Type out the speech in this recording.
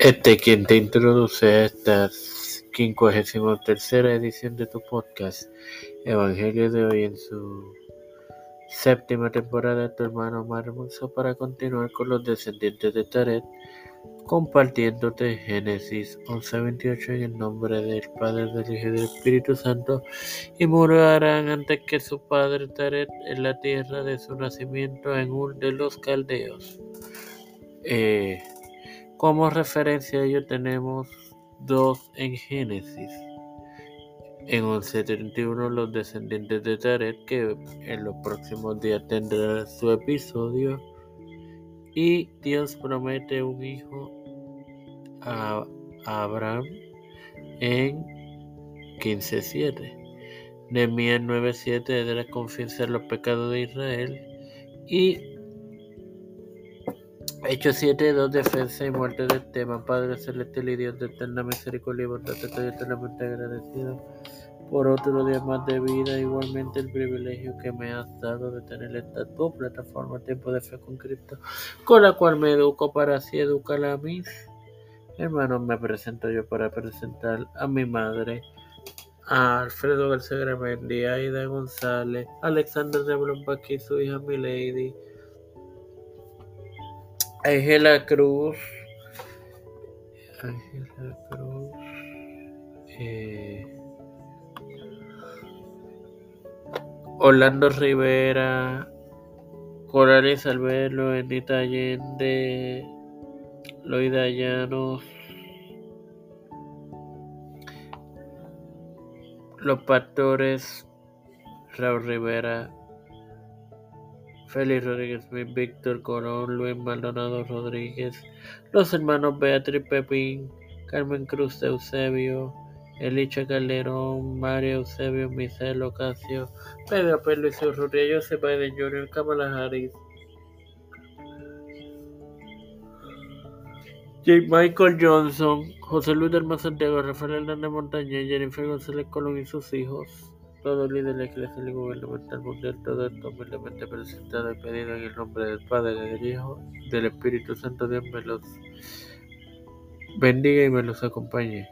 Este quien te introduce a esta 53 edición de tu podcast, Evangelio de hoy en su séptima temporada, tu hermano Marmoso, para continuar con los descendientes de Taret, compartiéndote Génesis 11:28 en el nombre del Padre, del Hijo y del Espíritu Santo, y morarán antes que su padre Taret en la tierra de su nacimiento en Ur de los Caldeos. Eh, como referencia ello tenemos dos en Génesis. En 11.31 los descendientes de Taret, que en los próximos días tendrán su episodio. Y Dios promete un hijo a Abraham en 15.7. Nehemías 9.7 de confesar los pecados de Israel. Y Hechos 7, 2, defensa y muerte del tema. Padre celestial y Dios de eterna misericordia y bondad, estoy eternamente agradecido por otro día más de vida. Igualmente el privilegio que me has dado de tener esta tu plataforma Tiempo de Fe con Cristo, con la cual me educo para así educar a mis hermanos. Me presento yo para presentar a mi madre. A Alfredo García Gramendi, Aida González, Alexander de Blombach su hija Milady, Ángela Cruz. Ángela Cruz. Eh, Orlando Rivera. Corales Albelo, Enita Allende. Loida Llanos. Los pastores. Raúl Rivera. Félix Rodríguez Víctor Corón, Luis Maldonado Rodríguez, los hermanos Beatriz Pepín, Carmen Cruz de Eusebio, Elicha Calderón, María Eusebio, Misael Ocasio, Pedro Pérez Luis Urrutia, Joseph Biden Jr., Kamala Harris, J. Michael Johnson, José Luis del Santiago, Rafael Hernández Montaña, Jennifer González Colón y sus hijos todo líder de la Iglesia Gubernamental Mundial, todo esto humildemente presentado y pedido en el nombre del Padre, del Hijo, del Espíritu Santo, Dios me los bendiga y me los acompañe.